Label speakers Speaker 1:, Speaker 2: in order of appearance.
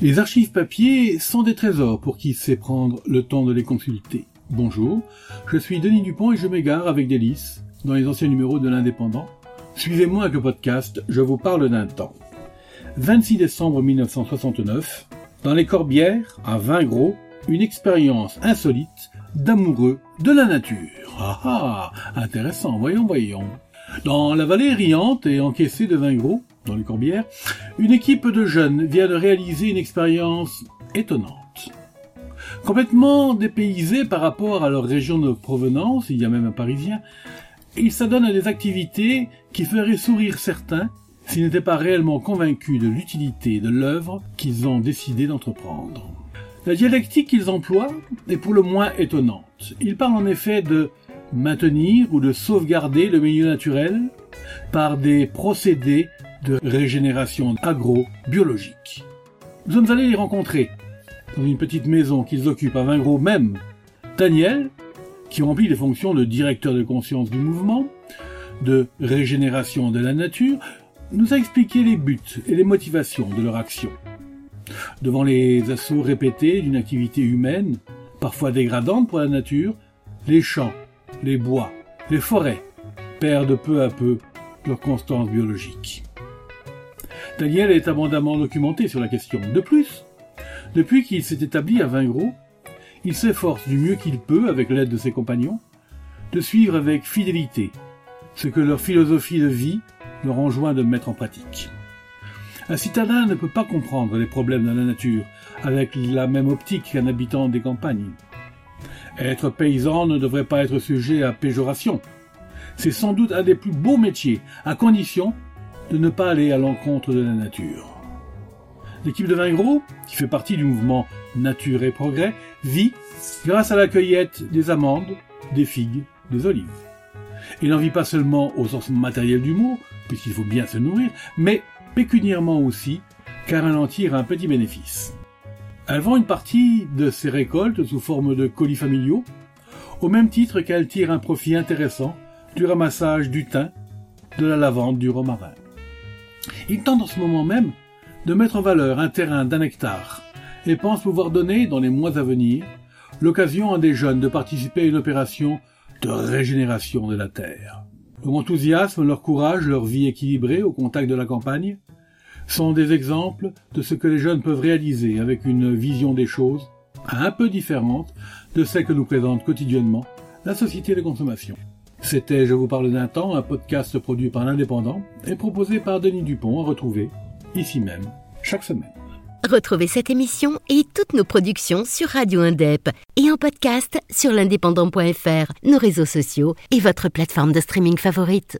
Speaker 1: Les archives papier sont des trésors pour qui sait prendre le temps de les consulter. Bonjour, je suis Denis Dupont et je m'égare avec délice dans les anciens numéros de l'Indépendant. Suivez-moi avec le podcast Je vous parle d'un temps. 26 décembre 1969, dans les Corbières, à 20 gros, une expérience insolite d'amoureux de la nature. Ah ah, intéressant, voyons, voyons. Dans la vallée riante et encaissée de 20 gros, dans les Corbières, une équipe de jeunes vient de réaliser une expérience étonnante. Complètement dépaysés par rapport à leur région de provenance, il y a même un Parisien, ils s'adonnent à des activités qui feraient sourire certains s'ils n'étaient pas réellement convaincus de l'utilité de l'œuvre qu'ils ont décidé d'entreprendre. La dialectique qu'ils emploient est pour le moins étonnante. Ils parlent en effet de maintenir ou de sauvegarder le milieu naturel par des procédés de régénération agro-biologique. Nous sommes allés les rencontrer dans une petite maison qu'ils occupent à gros même. Daniel, qui remplit les fonctions de directeur de conscience du mouvement, de régénération de la nature, nous a expliqué les buts et les motivations de leur action. Devant les assauts répétés d'une activité humaine, parfois dégradante pour la nature, les champs, les bois, les forêts perdent peu à peu leur constance biologique. Daniel est abondamment documenté sur la question. De plus, depuis qu'il s'est établi à Vingros, il s'efforce du mieux qu'il peut, avec l'aide de ses compagnons, de suivre avec fidélité ce que leur philosophie de vie leur enjoint de mettre en pratique. Un citadin ne peut pas comprendre les problèmes de la nature avec la même optique qu'un habitant des campagnes. Être paysan ne devrait pas être sujet à péjoration. C'est sans doute un des plus beaux métiers, à condition de ne pas aller à l'encontre de la nature. L'équipe de Vingros, qui fait partie du mouvement Nature et Progrès, vit grâce à la cueillette des amandes, des figues, des olives. Il n'en vit pas seulement au sens matériel du mot, puisqu'il faut bien se nourrir, mais pécuniairement aussi, car elle en tire un petit bénéfice. Elle vend une partie de ses récoltes sous forme de colis familiaux, au même titre qu'elle tire un profit intéressant du ramassage du thym, de la lavande, du romarin. Il tente en ce moment même de mettre en valeur un terrain d'un hectare et pense pouvoir donner, dans les mois à venir, l'occasion à des jeunes de participer à une opération de régénération de la terre. Leur enthousiasme, leur courage, leur vie équilibrée au contact de la campagne sont des exemples de ce que les jeunes peuvent réaliser avec une vision des choses un peu différente de celle que nous présente quotidiennement la société de consommation. C'était Je vous parle d'un temps, un podcast produit par l'Indépendant et proposé par Denis Dupont à retrouver ici même chaque semaine.
Speaker 2: Retrouvez cette émission et toutes nos productions sur Radio Indep et en podcast sur l'indépendant.fr, nos réseaux sociaux et votre plateforme de streaming favorite.